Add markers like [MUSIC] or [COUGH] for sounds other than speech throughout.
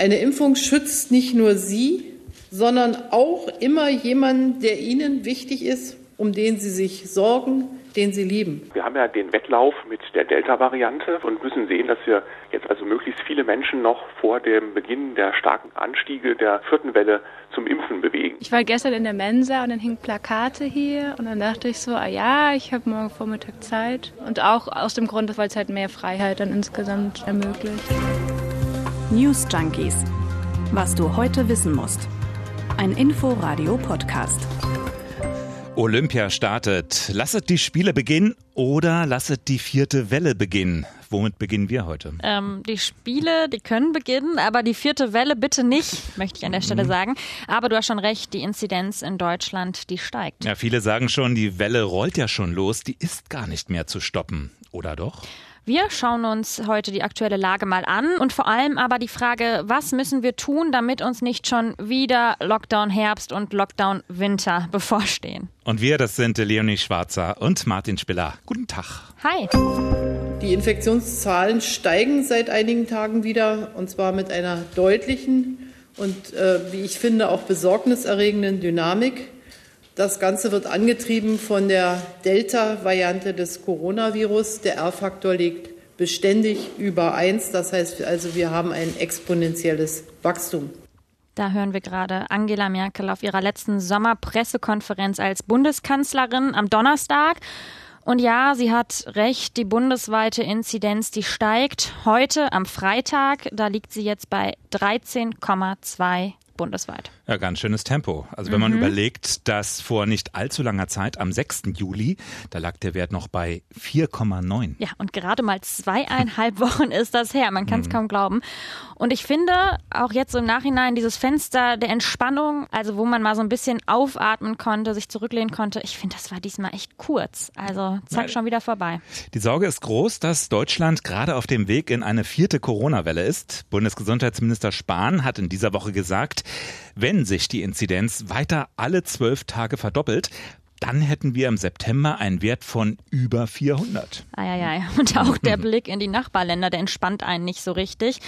Eine Impfung schützt nicht nur Sie, sondern auch immer jemanden, der Ihnen wichtig ist, um den Sie sich sorgen, den Sie lieben. Wir haben ja den Wettlauf mit der Delta-Variante und müssen sehen, dass wir jetzt also möglichst viele Menschen noch vor dem Beginn der starken Anstiege der vierten Welle zum Impfen bewegen. Ich war gestern in der Mensa und dann hingen Plakate hier und dann dachte ich so, ah ja, ich habe morgen Vormittag Zeit und auch aus dem Grund, weil es halt mehr Freiheit dann insgesamt ermöglicht. News Junkies. Was du heute wissen musst. Ein Info-Radio-Podcast. Olympia startet. Lasset die Spiele beginnen oder lasset die vierte Welle beginnen. Womit beginnen wir heute? Ähm, die Spiele, die können beginnen, aber die vierte Welle bitte nicht, möchte ich an der Stelle mhm. sagen. Aber du hast schon recht, die Inzidenz in Deutschland, die steigt. Ja, viele sagen schon, die Welle rollt ja schon los, die ist gar nicht mehr zu stoppen. Oder doch? Wir schauen uns heute die aktuelle Lage mal an und vor allem aber die Frage, was müssen wir tun, damit uns nicht schon wieder Lockdown Herbst und Lockdown Winter [LAUGHS] bevorstehen. Und wir, das sind Leonie Schwarzer und Martin Spiller. Guten Tag. Hi. Die Infektionszahlen steigen seit einigen Tagen wieder und zwar mit einer deutlichen und, äh, wie ich finde, auch besorgniserregenden Dynamik. Das Ganze wird angetrieben von der Delta-Variante des Coronavirus. Der R-Faktor liegt beständig über 1. Das heißt also, wir haben ein exponentielles Wachstum. Da hören wir gerade Angela Merkel auf ihrer letzten Sommerpressekonferenz als Bundeskanzlerin am Donnerstag. Und ja, sie hat recht, die bundesweite Inzidenz, die steigt. Heute am Freitag, da liegt sie jetzt bei 13,2 bundesweit. Ja, ganz schönes Tempo. Also wenn mhm. man überlegt, dass vor nicht allzu langer Zeit, am 6. Juli, da lag der Wert noch bei 4,9. Ja, und gerade mal zweieinhalb [LAUGHS] Wochen ist das her. Man kann es mhm. kaum glauben. Und ich finde auch jetzt im Nachhinein dieses Fenster der Entspannung, also wo man mal so ein bisschen aufatmen konnte, sich zurücklehnen konnte, ich finde, das war diesmal echt kurz. Also zack, schon wieder vorbei. Die Sorge ist groß, dass Deutschland gerade auf dem Weg in eine vierte Corona-Welle ist. Bundesgesundheitsminister Spahn hat in dieser Woche gesagt, wenn sich die Inzidenz weiter alle zwölf Tage verdoppelt, dann hätten wir im September einen Wert von über 400. Eieiei. [LAUGHS] Und auch der Blick in die Nachbarländer, der entspannt einen nicht so richtig.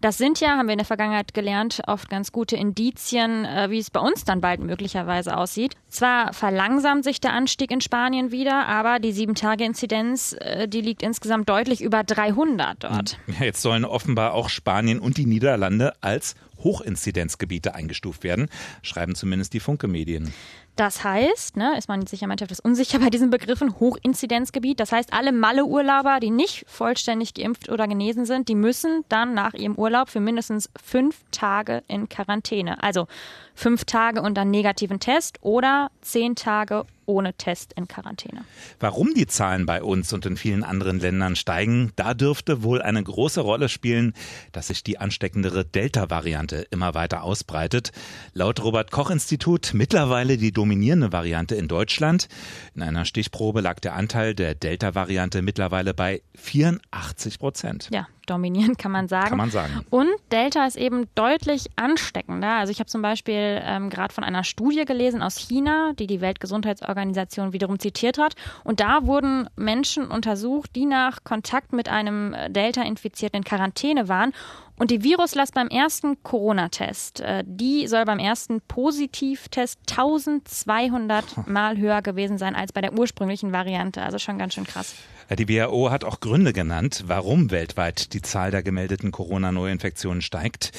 Das sind ja, haben wir in der Vergangenheit gelernt, oft ganz gute Indizien, äh, wie es bei uns dann bald möglicherweise aussieht. Zwar verlangsamt sich der Anstieg in Spanien wieder, aber die Sieben-Tage-Inzidenz, äh, die liegt insgesamt deutlich über 300 dort. Jetzt sollen offenbar auch Spanien und die Niederlande als Hochinzidenzgebiete eingestuft werden, schreiben zumindest die Funke-Medien. Das heißt, ne, ist man sich ja manchmal etwas unsicher bei diesen Begriffen, Hochinzidenzgebiet. Das heißt, alle Malle-Urlauber, die nicht vollständig geimpft oder genesen sind, die müssen dann nach ihrem Urlaub für mindestens fünf Tage in Quarantäne. Also fünf Tage unter negativen Test oder zehn Tage ohne Test in Quarantäne. Warum die Zahlen bei uns und in vielen anderen Ländern steigen, da dürfte wohl eine große Rolle spielen, dass sich die ansteckendere Delta-Variante immer weiter ausbreitet. Laut Robert Koch Institut mittlerweile die dominierende Variante in Deutschland. In einer Stichprobe lag der Anteil der Delta-Variante mittlerweile bei 84 Prozent. Ja, dominierend kann man sagen. Kann man sagen. Und Delta ist eben deutlich ansteckender. Also ich habe zum Beispiel ähm, gerade von einer Studie gelesen aus China, die die Weltgesundheitsorganisation wiederum zitiert hat. Und da wurden Menschen untersucht, die nach Kontakt mit einem Delta-Infizierten in Quarantäne waren und die Viruslast beim ersten Corona-Test, äh, die soll beim ersten Positivtest 1200 Mal höher gewesen sein als bei der ursprünglichen Variante. Also schon ganz schön krass. Die WHO hat auch Gründe genannt, warum weltweit die Zahl der gemeldeten Corona-Neuinfektionen steigt.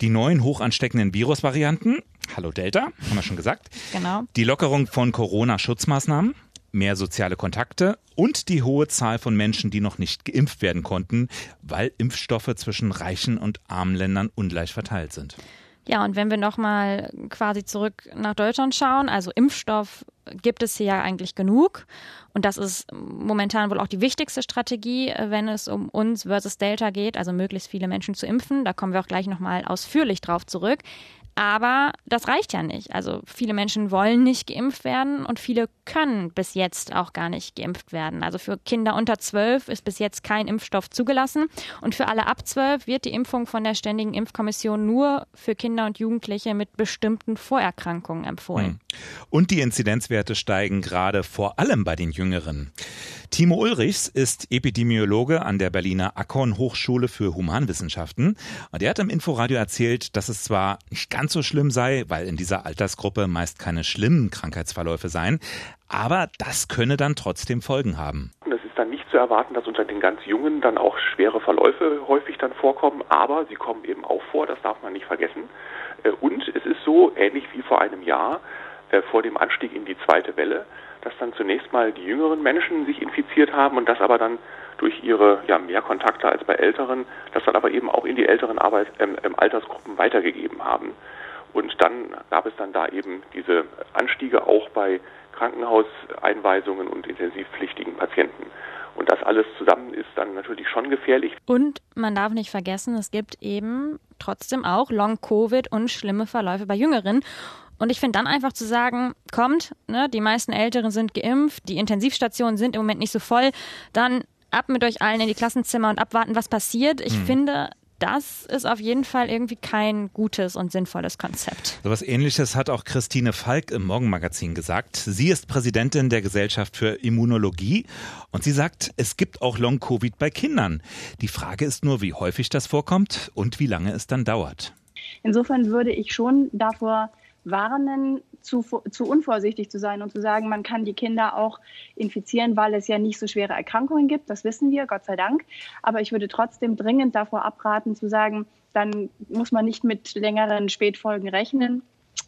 Die neuen hochansteckenden Virusvarianten, Hallo Delta, haben wir schon gesagt. Genau. Die Lockerung von Corona-Schutzmaßnahmen, mehr soziale Kontakte und die hohe Zahl von Menschen, die noch nicht geimpft werden konnten, weil Impfstoffe zwischen reichen und armen Ländern ungleich verteilt sind. Ja, und wenn wir nochmal quasi zurück nach Deutschland schauen, also Impfstoff gibt es hier ja eigentlich genug. Und das ist momentan wohl auch die wichtigste Strategie, wenn es um uns versus Delta geht, also möglichst viele Menschen zu impfen. Da kommen wir auch gleich nochmal ausführlich drauf zurück. Aber das reicht ja nicht. Also viele Menschen wollen nicht geimpft werden und viele können bis jetzt auch gar nicht geimpft werden. Also für Kinder unter zwölf ist bis jetzt kein Impfstoff zugelassen und für alle ab zwölf wird die Impfung von der Ständigen Impfkommission nur für Kinder und Jugendliche mit bestimmten Vorerkrankungen empfohlen. Und die Inzidenzwerte steigen gerade vor allem bei den Jüngeren. Timo Ulrichs ist Epidemiologe an der Berliner Akon Hochschule für Humanwissenschaften. Und er hat im Inforadio erzählt, dass es zwar nicht ganz so schlimm sei, weil in dieser Altersgruppe meist keine schlimmen Krankheitsverläufe seien, aber das könne dann trotzdem Folgen haben. Es ist dann nicht zu erwarten, dass unter den ganz Jungen dann auch schwere Verläufe häufig dann vorkommen, aber sie kommen eben auch vor, das darf man nicht vergessen. Äh, und es ist so, ähnlich wie vor einem Jahr, äh, vor dem Anstieg in die zweite Welle, dass dann zunächst mal die jüngeren Menschen sich infiziert haben und das aber dann durch ihre ja, mehr Kontakte als bei älteren, das dann aber eben auch in die älteren Arbeit, ähm, ähm, Altersgruppen weitergegeben haben. Und dann gab es dann da eben diese Anstiege auch bei Krankenhauseinweisungen und intensivpflichtigen Patienten. Und das alles zusammen ist dann natürlich schon gefährlich. Und man darf nicht vergessen, es gibt eben trotzdem auch Long-Covid und schlimme Verläufe bei Jüngeren. Und ich finde dann einfach zu sagen, kommt, ne, die meisten Älteren sind geimpft, die Intensivstationen sind im Moment nicht so voll, dann ab mit euch allen in die Klassenzimmer und abwarten, was passiert. Ich hm. finde, das ist auf jeden Fall irgendwie kein gutes und sinnvolles Konzept. So was ähnliches hat auch Christine Falk im Morgenmagazin gesagt. Sie ist Präsidentin der Gesellschaft für Immunologie und sie sagt, es gibt auch Long-Covid bei Kindern. Die Frage ist nur, wie häufig das vorkommt und wie lange es dann dauert. Insofern würde ich schon davor warnen, zu, zu unvorsichtig zu sein und zu sagen, man kann die Kinder auch infizieren, weil es ja nicht so schwere Erkrankungen gibt. Das wissen wir, Gott sei Dank. Aber ich würde trotzdem dringend davor abraten, zu sagen, dann muss man nicht mit längeren Spätfolgen rechnen,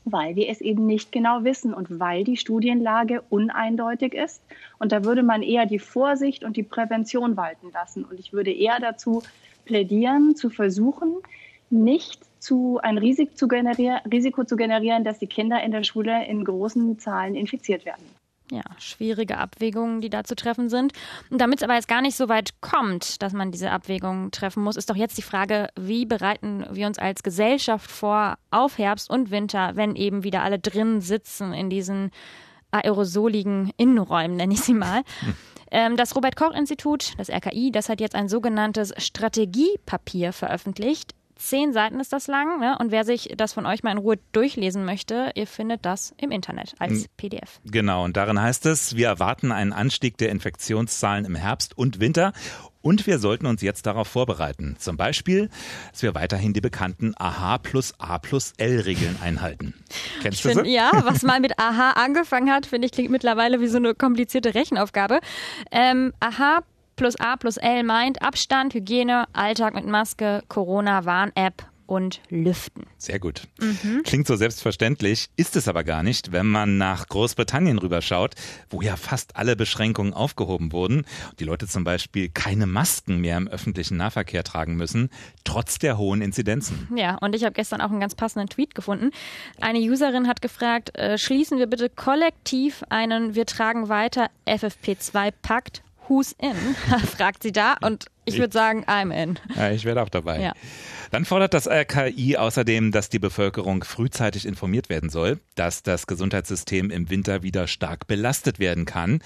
weil wir es eben nicht genau wissen und weil die Studienlage uneindeutig ist. Und da würde man eher die Vorsicht und die Prävention walten lassen. Und ich würde eher dazu plädieren, zu versuchen, nicht zu, ein Risiko zu, Risiko zu generieren, dass die Kinder in der Schule in großen Zahlen infiziert werden. Ja, schwierige Abwägungen, die da zu treffen sind. Und damit es aber jetzt gar nicht so weit kommt, dass man diese Abwägungen treffen muss, ist doch jetzt die Frage, wie bereiten wir uns als Gesellschaft vor auf Herbst und Winter, wenn eben wieder alle drin sitzen in diesen aerosoligen Innenräumen, nenne ich sie mal. Hm. Das Robert Koch Institut, das RKI, das hat jetzt ein sogenanntes Strategiepapier veröffentlicht, Zehn Seiten ist das lang. Ne? Und wer sich das von euch mal in Ruhe durchlesen möchte, ihr findet das im Internet als PDF. Genau, und darin heißt es, wir erwarten einen Anstieg der Infektionszahlen im Herbst und Winter. Und wir sollten uns jetzt darauf vorbereiten. Zum Beispiel, dass wir weiterhin die bekannten AH plus A plus L Regeln einhalten. Kennst du find, sie? Ja, was mal mit AH angefangen hat, finde ich, klingt mittlerweile wie so eine komplizierte Rechenaufgabe. Ähm, AH plus A plus L meint Abstand, Hygiene, Alltag mit Maske, Corona-Warn-App und Lüften. Sehr gut. Mhm. Klingt so selbstverständlich, ist es aber gar nicht, wenn man nach Großbritannien rüberschaut, wo ja fast alle Beschränkungen aufgehoben wurden. Die Leute zum Beispiel keine Masken mehr im öffentlichen Nahverkehr tragen müssen, trotz der hohen Inzidenzen. Ja, und ich habe gestern auch einen ganz passenden Tweet gefunden. Eine Userin hat gefragt, äh, schließen wir bitte kollektiv einen Wir tragen weiter FFP2-Pakt Who's in? [LAUGHS] fragt sie da und ich würde sagen, I'm in. Ja, ich werde auch dabei. Ja. Dann fordert das RKI außerdem, dass die Bevölkerung frühzeitig informiert werden soll, dass das Gesundheitssystem im Winter wieder stark belastet werden kann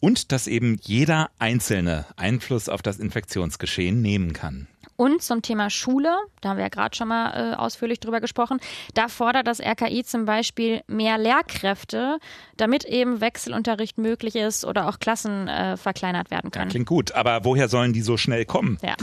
und dass eben jeder Einzelne Einfluss auf das Infektionsgeschehen nehmen kann. Und zum Thema Schule, da haben wir ja gerade schon mal äh, ausführlich drüber gesprochen, da fordert das RKI zum Beispiel mehr Lehrkräfte, damit eben Wechselunterricht möglich ist oder auch Klassen äh, verkleinert werden können. Ja, klingt gut, aber woher sollen die so schnell kommen? Ja.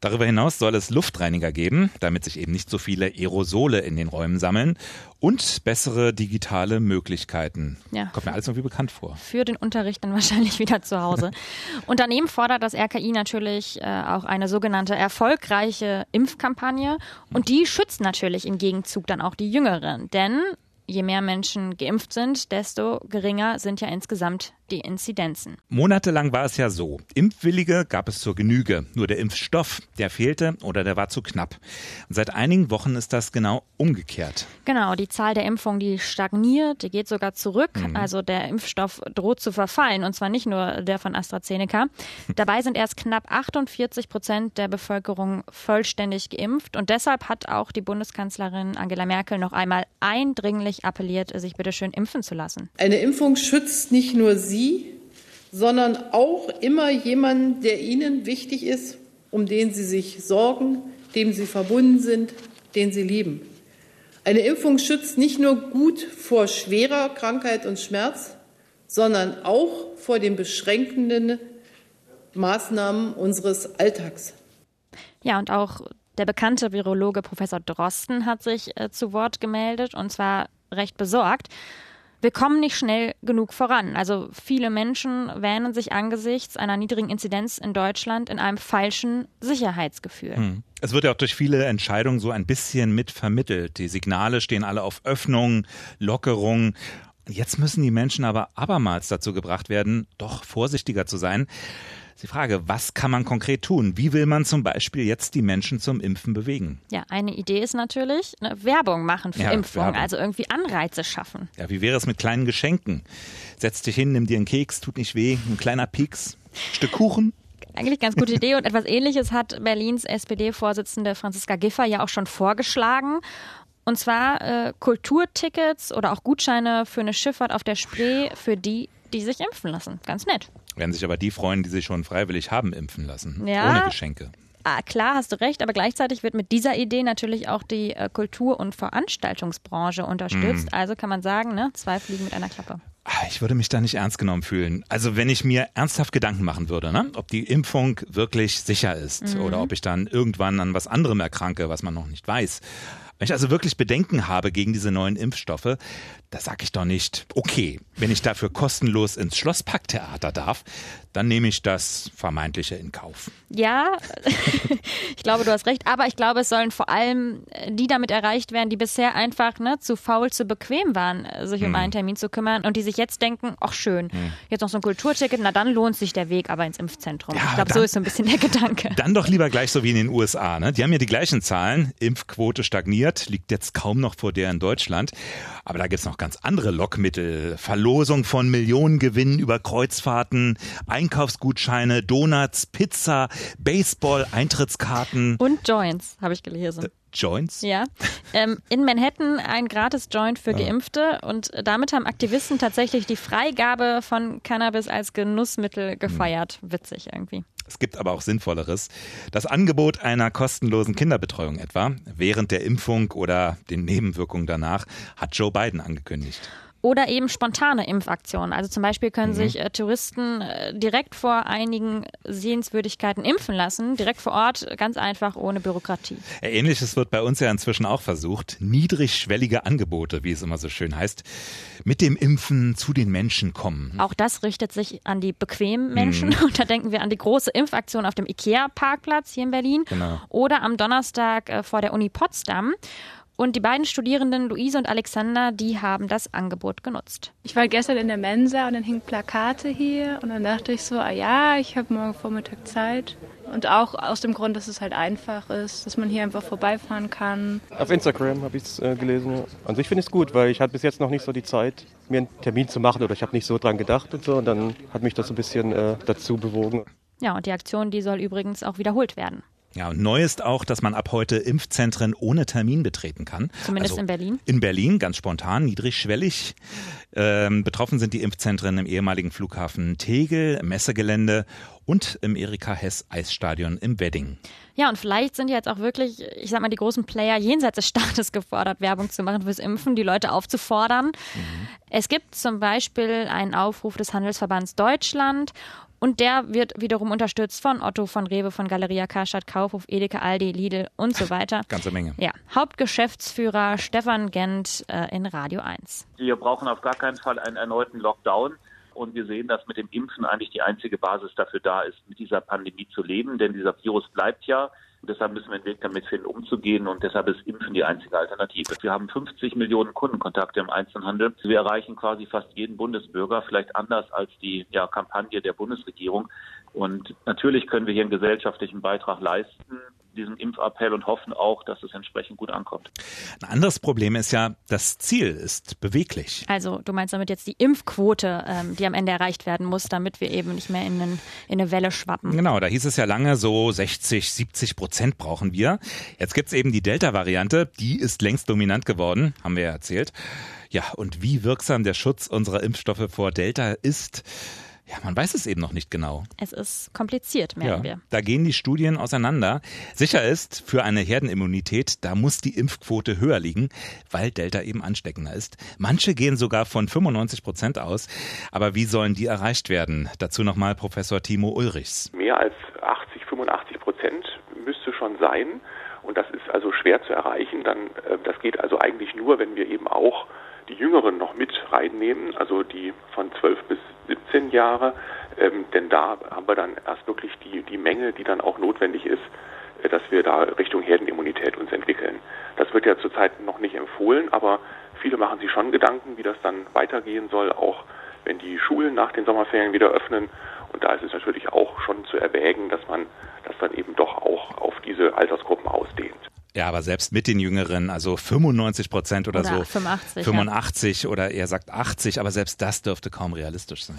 Darüber hinaus soll es Luftreiniger geben, damit sich eben nicht so viele Aerosole in den Räumen sammeln und bessere digitale Möglichkeiten. Ja. Kommt mir alles irgendwie bekannt vor. Für den Unterricht dann [LAUGHS] wahrscheinlich wieder zu Hause. [LAUGHS] und daneben fordert das RKI natürlich äh, auch eine sogenannte erfolgreiche Impfkampagne und die schützt natürlich im Gegenzug dann auch die Jüngeren, denn je mehr Menschen geimpft sind, desto geringer sind ja insgesamt die Inzidenzen. Monatelang war es ja so. Impfwillige gab es zur Genüge. Nur der Impfstoff, der fehlte oder der war zu knapp. Und seit einigen Wochen ist das genau umgekehrt. Genau, die Zahl der Impfungen, die stagniert, die geht sogar zurück. Mhm. Also der Impfstoff droht zu verfallen und zwar nicht nur der von AstraZeneca. [LAUGHS] Dabei sind erst knapp 48 Prozent der Bevölkerung vollständig geimpft und deshalb hat auch die Bundeskanzlerin Angela Merkel noch einmal eindringlich appelliert, sich bitte schön impfen zu lassen. Eine Impfung schützt nicht nur Sie, sondern auch immer jemanden, der Ihnen wichtig ist, um den Sie sich sorgen, dem Sie verbunden sind, den Sie lieben. Eine Impfung schützt nicht nur gut vor schwerer Krankheit und Schmerz, sondern auch vor den beschränkenden Maßnahmen unseres Alltags. Ja, und auch der bekannte Virologe Professor Drosten hat sich äh, zu Wort gemeldet und zwar recht besorgt. Wir kommen nicht schnell genug voran. Also viele Menschen wähnen sich angesichts einer niedrigen Inzidenz in Deutschland in einem falschen Sicherheitsgefühl. Hm. Es wird ja auch durch viele Entscheidungen so ein bisschen mit vermittelt. Die Signale stehen alle auf Öffnung, Lockerung. Jetzt müssen die Menschen aber abermals dazu gebracht werden, doch vorsichtiger zu sein. Die Frage, was kann man konkret tun? Wie will man zum Beispiel jetzt die Menschen zum Impfen bewegen? Ja, eine Idee ist natürlich eine Werbung machen für ja, Impfungen, also irgendwie Anreize schaffen. Ja, wie wäre es mit kleinen Geschenken? Setz dich hin, nimm dir einen Keks, tut nicht weh, ein kleiner Pieks, Stück Kuchen. Eigentlich ganz gute Idee und etwas ähnliches hat Berlins SPD-Vorsitzende Franziska Giffer ja auch schon vorgeschlagen. Und zwar äh, Kulturtickets oder auch Gutscheine für eine Schifffahrt auf der Spree für die, die sich impfen lassen. Ganz nett. Werden sich aber die freuen, die sich schon freiwillig haben impfen lassen, ja. ohne Geschenke. Ah, klar, hast du recht, aber gleichzeitig wird mit dieser Idee natürlich auch die äh, Kultur- und Veranstaltungsbranche unterstützt. Mhm. Also kann man sagen, ne, zwei Fliegen mit einer Klappe. Ah, ich würde mich da nicht ernst genommen fühlen. Also wenn ich mir ernsthaft Gedanken machen würde, ne, ob die Impfung wirklich sicher ist mhm. oder ob ich dann irgendwann an was anderem erkranke, was man noch nicht weiß. Wenn ich also wirklich Bedenken habe gegen diese neuen Impfstoffe, da sage ich doch nicht, okay, wenn ich dafür kostenlos ins Schlossparktheater darf, dann nehme ich das Vermeintliche in Kauf. Ja, [LAUGHS] ich glaube, du hast recht, aber ich glaube, es sollen vor allem äh, die damit erreicht werden, die bisher einfach ne, zu faul, zu bequem waren, äh, sich um hm. einen Termin zu kümmern und die sich jetzt denken, ach schön, hm. jetzt noch so ein Kulturticket, na dann lohnt sich der Weg aber ins Impfzentrum. Ja, ich glaube, so ist so ein bisschen der Gedanke. [LAUGHS] Dann doch lieber gleich so wie in den USA. Ne? Die haben ja die gleichen Zahlen, Impfquote stagniert, liegt jetzt kaum noch vor der in Deutschland, aber da gibt es noch ganz andere Lockmittel. Verlosung von Millionengewinnen über Kreuzfahrten, Einkaufsgutscheine, Donuts, Pizza, Baseball, Eintrittskarten. Und Joints, habe ich gelesen. Äh, Joints? Ja. Ähm, in Manhattan ein gratis Joint für Geimpfte und damit haben Aktivisten tatsächlich die Freigabe von Cannabis als Genussmittel gefeiert. Hm. Witzig irgendwie. Es gibt aber auch Sinnvolleres. Das Angebot einer kostenlosen Kinderbetreuung etwa während der Impfung oder den Nebenwirkungen danach hat Joe Biden angekündigt. Oder eben spontane Impfaktionen. Also zum Beispiel können mhm. sich äh, Touristen äh, direkt vor einigen Sehenswürdigkeiten impfen lassen, direkt vor Ort, ganz einfach ohne Bürokratie. Ähnliches wird bei uns ja inzwischen auch versucht. Niedrigschwellige Angebote, wie es immer so schön heißt, mit dem Impfen zu den Menschen kommen. Auch das richtet sich an die bequemen Menschen. Mhm. [LAUGHS] Und da denken wir an die große Impfaktion auf dem IKEA-Parkplatz hier in Berlin genau. oder am Donnerstag äh, vor der Uni Potsdam. Und die beiden Studierenden, Luise und Alexander, die haben das Angebot genutzt. Ich war gestern in der Mensa und dann hingen Plakate hier und dann dachte ich so, ah ja, ich habe morgen Vormittag Zeit. Und auch aus dem Grund, dass es halt einfach ist, dass man hier einfach vorbeifahren kann. Auf Instagram habe ich es äh, gelesen. An sich finde ich es gut, weil ich hatte bis jetzt noch nicht so die Zeit, mir einen Termin zu machen oder ich habe nicht so dran gedacht und so. Und dann hat mich das so ein bisschen äh, dazu bewogen. Ja, und die Aktion, die soll übrigens auch wiederholt werden. Ja, und neu ist auch, dass man ab heute Impfzentren ohne Termin betreten kann. Zumindest also in Berlin. In Berlin, ganz spontan, niedrigschwellig. Ähm, betroffen sind die Impfzentren im ehemaligen Flughafen Tegel, Messegelände und im Erika Hess Eisstadion im Wedding. Ja, und vielleicht sind jetzt auch wirklich, ich sag mal, die großen Player jenseits des Staates gefordert, Werbung zu machen fürs Impfen, die Leute aufzufordern. Mhm. Es gibt zum Beispiel einen Aufruf des Handelsverbands Deutschland und der wird wiederum unterstützt von Otto, von Rewe, von Galeria Karstadt, Kaufhof, Edeka, Aldi, Lidl und so weiter. [LAUGHS] Ganze Menge. Ja. Hauptgeschäftsführer Stefan Gent äh, in Radio 1. Wir brauchen auf gar keinen Fall einen erneuten Lockdown. Und wir sehen, dass mit dem Impfen eigentlich die einzige Basis dafür da ist, mit dieser Pandemie zu leben. Denn dieser Virus bleibt ja. Und deshalb müssen wir einen Weg damit finden, umzugehen. Und deshalb ist Impfen die einzige Alternative. Wir haben 50 Millionen Kundenkontakte im Einzelhandel. Wir erreichen quasi fast jeden Bundesbürger, vielleicht anders als die ja, Kampagne der Bundesregierung. Und natürlich können wir hier einen gesellschaftlichen Beitrag leisten diesem Impfappell und hoffen auch, dass es entsprechend gut ankommt. Ein anderes Problem ist ja, das Ziel ist beweglich. Also du meinst damit jetzt die Impfquote, ähm, die am Ende erreicht werden muss, damit wir eben nicht mehr in, einen, in eine Welle schwappen. Genau, da hieß es ja lange, so 60, 70 Prozent brauchen wir. Jetzt gibt es eben die Delta-Variante, die ist längst dominant geworden, haben wir ja erzählt. Ja, und wie wirksam der Schutz unserer Impfstoffe vor Delta ist, ja, man weiß es eben noch nicht genau. Es ist kompliziert, merken ja, wir. Da gehen die Studien auseinander. Sicher ist, für eine Herdenimmunität, da muss die Impfquote höher liegen, weil Delta eben ansteckender ist. Manche gehen sogar von 95 Prozent aus. Aber wie sollen die erreicht werden? Dazu nochmal Professor Timo Ulrichs. Mehr als 80, 85 Prozent müsste schon sein. Und das ist also schwer zu erreichen. Dann, äh, das geht also eigentlich nur, wenn wir eben auch die Jüngeren noch mit reinnehmen, also die von 12 bis 17 Jahre, ähm, denn da haben wir dann erst wirklich die, die Menge, die dann auch notwendig ist, äh, dass wir da Richtung Herdenimmunität uns entwickeln. Das wird ja zurzeit noch nicht empfohlen, aber viele machen sich schon Gedanken, wie das dann weitergehen soll, auch wenn die Schulen nach den Sommerferien wieder öffnen. Und da ist es natürlich auch schon zu erwägen, dass man das dann eben doch auch auf diese Altersgruppen ausdehnt. Ja, aber selbst mit den Jüngeren, also 95 Prozent oder, Oder so, 85, 85 oder er sagt 80, aber selbst das dürfte kaum realistisch sein.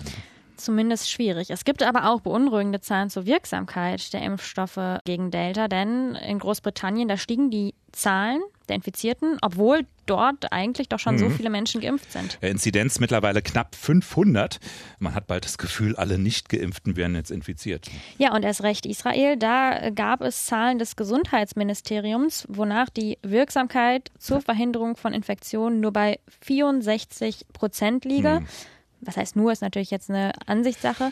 Zumindest schwierig. Es gibt aber auch beunruhigende Zahlen zur Wirksamkeit der Impfstoffe gegen Delta, denn in Großbritannien, da stiegen die Zahlen der Infizierten, obwohl dort eigentlich doch schon so Mhm. viele Menschen geimpft sind. Der Inzidenz mittlerweile knapp 500. Man hat bald das Gefühl, alle Nicht-Geimpften werden jetzt infiziert. Ja, und erst recht Israel, da gab es Zahlen des Gesundheitsministeriums, wonach die Wirksamkeit zur Verhinderung von Infektionen nur bei 64 Prozent liege. Hm. Was heißt nur, ist natürlich jetzt eine Ansichtssache.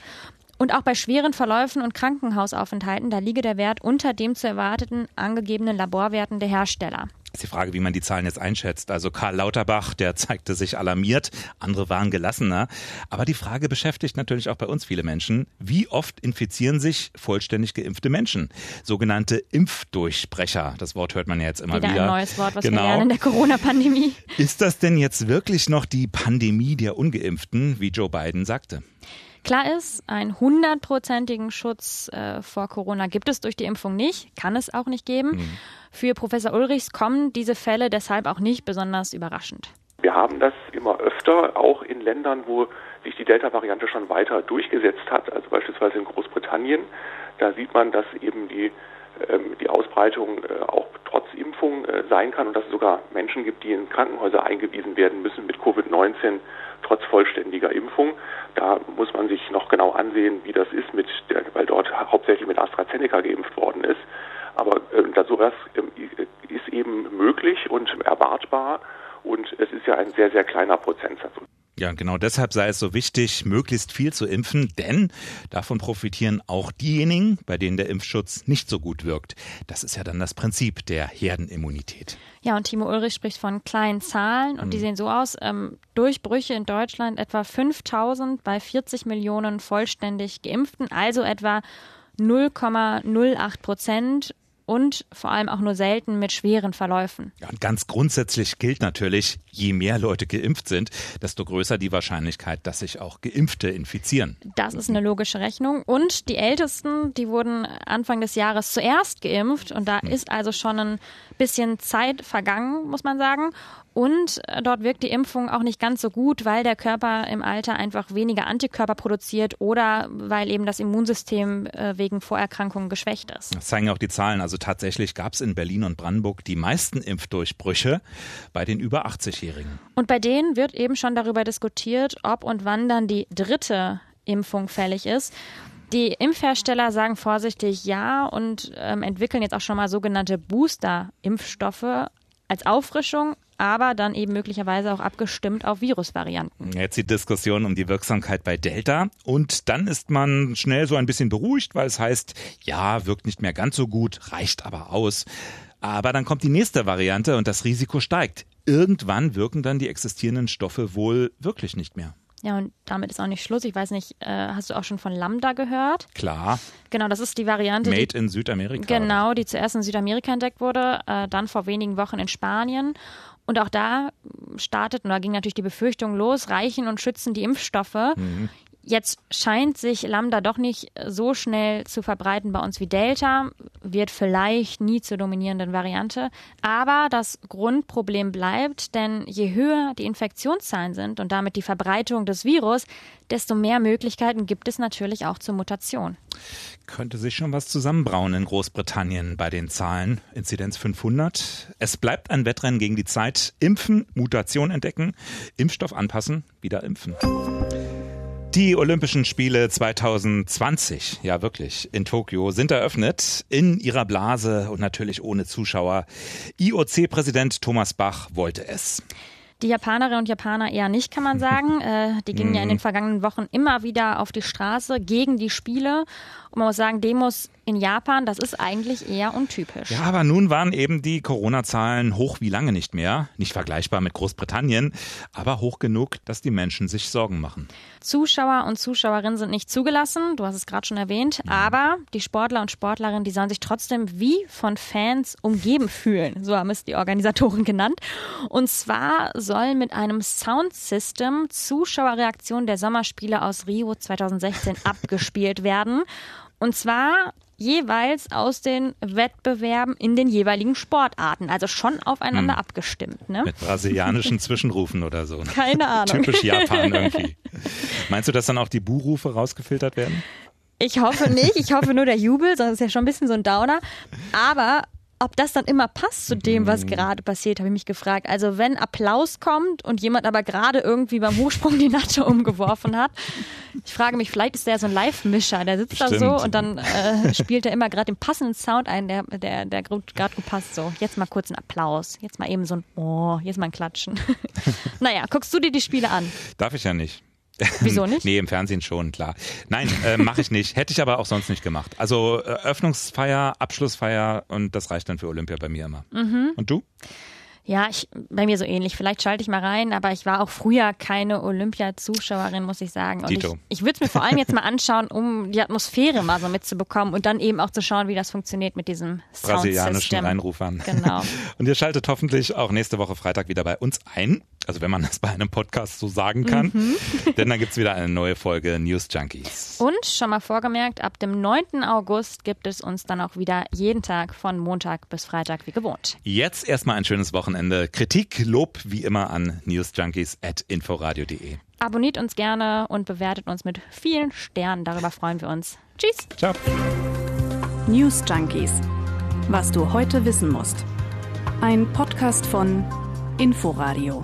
Und auch bei schweren Verläufen und Krankenhausaufenthalten, da liege der Wert unter dem zu erwarteten angegebenen Laborwerten der Hersteller. Ist die Frage, wie man die Zahlen jetzt einschätzt. Also Karl Lauterbach, der zeigte sich alarmiert, andere waren gelassener. Aber die Frage beschäftigt natürlich auch bei uns viele Menschen. Wie oft infizieren sich vollständig geimpfte Menschen? Sogenannte Impfdurchbrecher. Das Wort hört man ja jetzt immer Wieder wieder. ein neues Wort, was genau. wir lernen in der Corona-Pandemie. Ist das denn jetzt wirklich noch die Pandemie der Ungeimpften, wie Joe Biden sagte? Klar ist, einen hundertprozentigen Schutz äh, vor Corona gibt es durch die Impfung nicht, kann es auch nicht geben. Mhm. Für Professor Ulrichs kommen diese Fälle deshalb auch nicht besonders überraschend. Wir haben das immer öfter, auch in Ländern, wo sich die Delta-Variante schon weiter durchgesetzt hat, also beispielsweise in Großbritannien. Da sieht man, dass eben die, ähm, die Ausbreitung äh, auch Impfung äh, sein kann und dass es sogar Menschen gibt, die in Krankenhäuser eingewiesen werden müssen mit Covid-19 trotz vollständiger Impfung. Da muss man sich noch genau ansehen, wie das ist, mit der, weil dort hauptsächlich mit AstraZeneca geimpft worden ist. Aber äh, sowas ähm, ist eben möglich und erwartbar. Und es ist ja ein sehr, sehr kleiner Prozentsatz. Ja, genau deshalb sei es so wichtig, möglichst viel zu impfen, denn davon profitieren auch diejenigen, bei denen der Impfschutz nicht so gut wirkt. Das ist ja dann das Prinzip der Herdenimmunität. Ja, und Timo Ulrich spricht von kleinen Zahlen und die Mhm. sehen so aus. Ähm, Durchbrüche in Deutschland etwa 5000 bei 40 Millionen vollständig Geimpften, also etwa 0,08 Prozent und vor allem auch nur selten mit schweren Verläufen. Ja, und ganz grundsätzlich gilt natürlich, je mehr Leute geimpft sind, desto größer die Wahrscheinlichkeit, dass sich auch Geimpfte infizieren. Das ist eine logische Rechnung. Und die Ältesten, die wurden Anfang des Jahres zuerst geimpft. Und da ist also schon ein bisschen Zeit vergangen, muss man sagen. Und äh, dort wirkt die Impfung auch nicht ganz so gut, weil der Körper im Alter einfach weniger Antikörper produziert oder weil eben das Immunsystem äh, wegen Vorerkrankungen geschwächt ist. Das zeigen auch die Zahlen. Also tatsächlich gab es in Berlin und Brandenburg die meisten Impfdurchbrüche bei den über 80-Jährigen. Und bei denen wird eben schon darüber diskutiert, ob und wann dann die dritte Impfung fällig ist. Die Impfhersteller sagen vorsichtig ja und ähm, entwickeln jetzt auch schon mal sogenannte Booster-Impfstoffe als Auffrischung, aber dann eben möglicherweise auch abgestimmt auf Virusvarianten. Jetzt die Diskussion um die Wirksamkeit bei Delta und dann ist man schnell so ein bisschen beruhigt, weil es heißt, ja, wirkt nicht mehr ganz so gut, reicht aber aus. Aber dann kommt die nächste Variante und das Risiko steigt. Irgendwann wirken dann die existierenden Stoffe wohl wirklich nicht mehr. Ja, und damit ist auch nicht Schluss. Ich weiß nicht, äh, hast du auch schon von Lambda gehört? Klar. Genau, das ist die Variante. Made die, in Südamerika. Genau, die zuerst in Südamerika entdeckt wurde, äh, dann vor wenigen Wochen in Spanien. Und auch da starteten, da ging natürlich die Befürchtung los, reichen und schützen die Impfstoffe. Mhm. Jetzt scheint sich Lambda doch nicht so schnell zu verbreiten bei uns wie Delta, wird vielleicht nie zur dominierenden Variante. Aber das Grundproblem bleibt, denn je höher die Infektionszahlen sind und damit die Verbreitung des Virus, desto mehr Möglichkeiten gibt es natürlich auch zur Mutation. Könnte sich schon was zusammenbrauen in Großbritannien bei den Zahlen. Inzidenz 500. Es bleibt ein Wettrennen gegen die Zeit. Impfen, Mutation entdecken, Impfstoff anpassen, wieder impfen. Die Olympischen Spiele 2020, ja wirklich, in Tokio sind eröffnet, in ihrer Blase und natürlich ohne Zuschauer. IOC-Präsident Thomas Bach wollte es. Die Japanerinnen und Japaner eher nicht, kann man sagen. [LAUGHS] äh, die gingen ja in den mhm. vergangenen Wochen immer wieder auf die Straße gegen die Spiele. Und man muss sagen, Demos in Japan, das ist eigentlich eher untypisch. Ja, aber nun waren eben die Corona-Zahlen hoch wie lange nicht mehr. Nicht vergleichbar mit Großbritannien, aber hoch genug, dass die Menschen sich Sorgen machen. Zuschauer und Zuschauerinnen sind nicht zugelassen, du hast es gerade schon erwähnt, mhm. aber die Sportler und Sportlerinnen, die sollen sich trotzdem wie von Fans umgeben fühlen. So haben es die Organisatoren genannt. Und zwar soll mit einem Soundsystem Zuschauerreaktionen der Sommerspiele aus Rio 2016 [LAUGHS] abgespielt werden. Und zwar jeweils aus den Wettbewerben in den jeweiligen Sportarten. Also schon aufeinander hm. abgestimmt. Ne? Mit brasilianischen Zwischenrufen oder so. Keine Ahnung. Typisch Japan [LAUGHS] irgendwie. Meinst du, dass dann auch die Buhrufe rausgefiltert werden? Ich hoffe nicht. Ich hoffe nur der Jubel, sonst ist ja schon ein bisschen so ein Downer. Aber ob das dann immer passt zu dem, was mhm. gerade passiert, habe ich mich gefragt. Also wenn Applaus kommt und jemand aber gerade irgendwie beim Hochsprung die Natte [LAUGHS] umgeworfen hat, ich frage mich, vielleicht ist der so ein Live-Mischer, der sitzt Stimmt. da so und dann äh, spielt er immer gerade den passenden Sound ein, der, der, der gerade gut passt. So, jetzt mal kurz ein Applaus, jetzt mal eben so ein Oh, jetzt mal ein Klatschen. [LAUGHS] naja, guckst du dir die Spiele an? Darf ich ja nicht. [LAUGHS] Wieso nicht? nee, im Fernsehen schon, klar. Nein, äh, mache ich nicht. Hätte ich aber auch sonst nicht gemacht. Also Eröffnungsfeier, Abschlussfeier und das reicht dann für Olympia bei mir immer. Mhm. Und du? Ja, ich, bei mir so ähnlich. Vielleicht schalte ich mal rein, aber ich war auch früher keine Olympia-Zuschauerin, muss ich sagen. Und Dito. ich, ich würde es mir vor allem jetzt mal anschauen, um die Atmosphäre mal so mitzubekommen und dann eben auch zu schauen, wie das funktioniert mit diesem brasilianischen Reinrufern. Genau. [LAUGHS] Und ihr schaltet hoffentlich auch nächste Woche Freitag wieder bei uns ein. Also wenn man das bei einem Podcast so sagen kann. Mhm. Denn dann gibt es wieder eine neue Folge News Junkies. Und schon mal vorgemerkt, ab dem 9. August gibt es uns dann auch wieder jeden Tag von Montag bis Freitag wie gewohnt. Jetzt erstmal ein schönes Wochenende. Kritik, Lob wie immer an newsjunkies.inforadio.de. Abonniert uns gerne und bewertet uns mit vielen Sternen. Darüber freuen wir uns. Tschüss. Ciao. News Junkies. Was du heute wissen musst. Ein Podcast von Inforadio.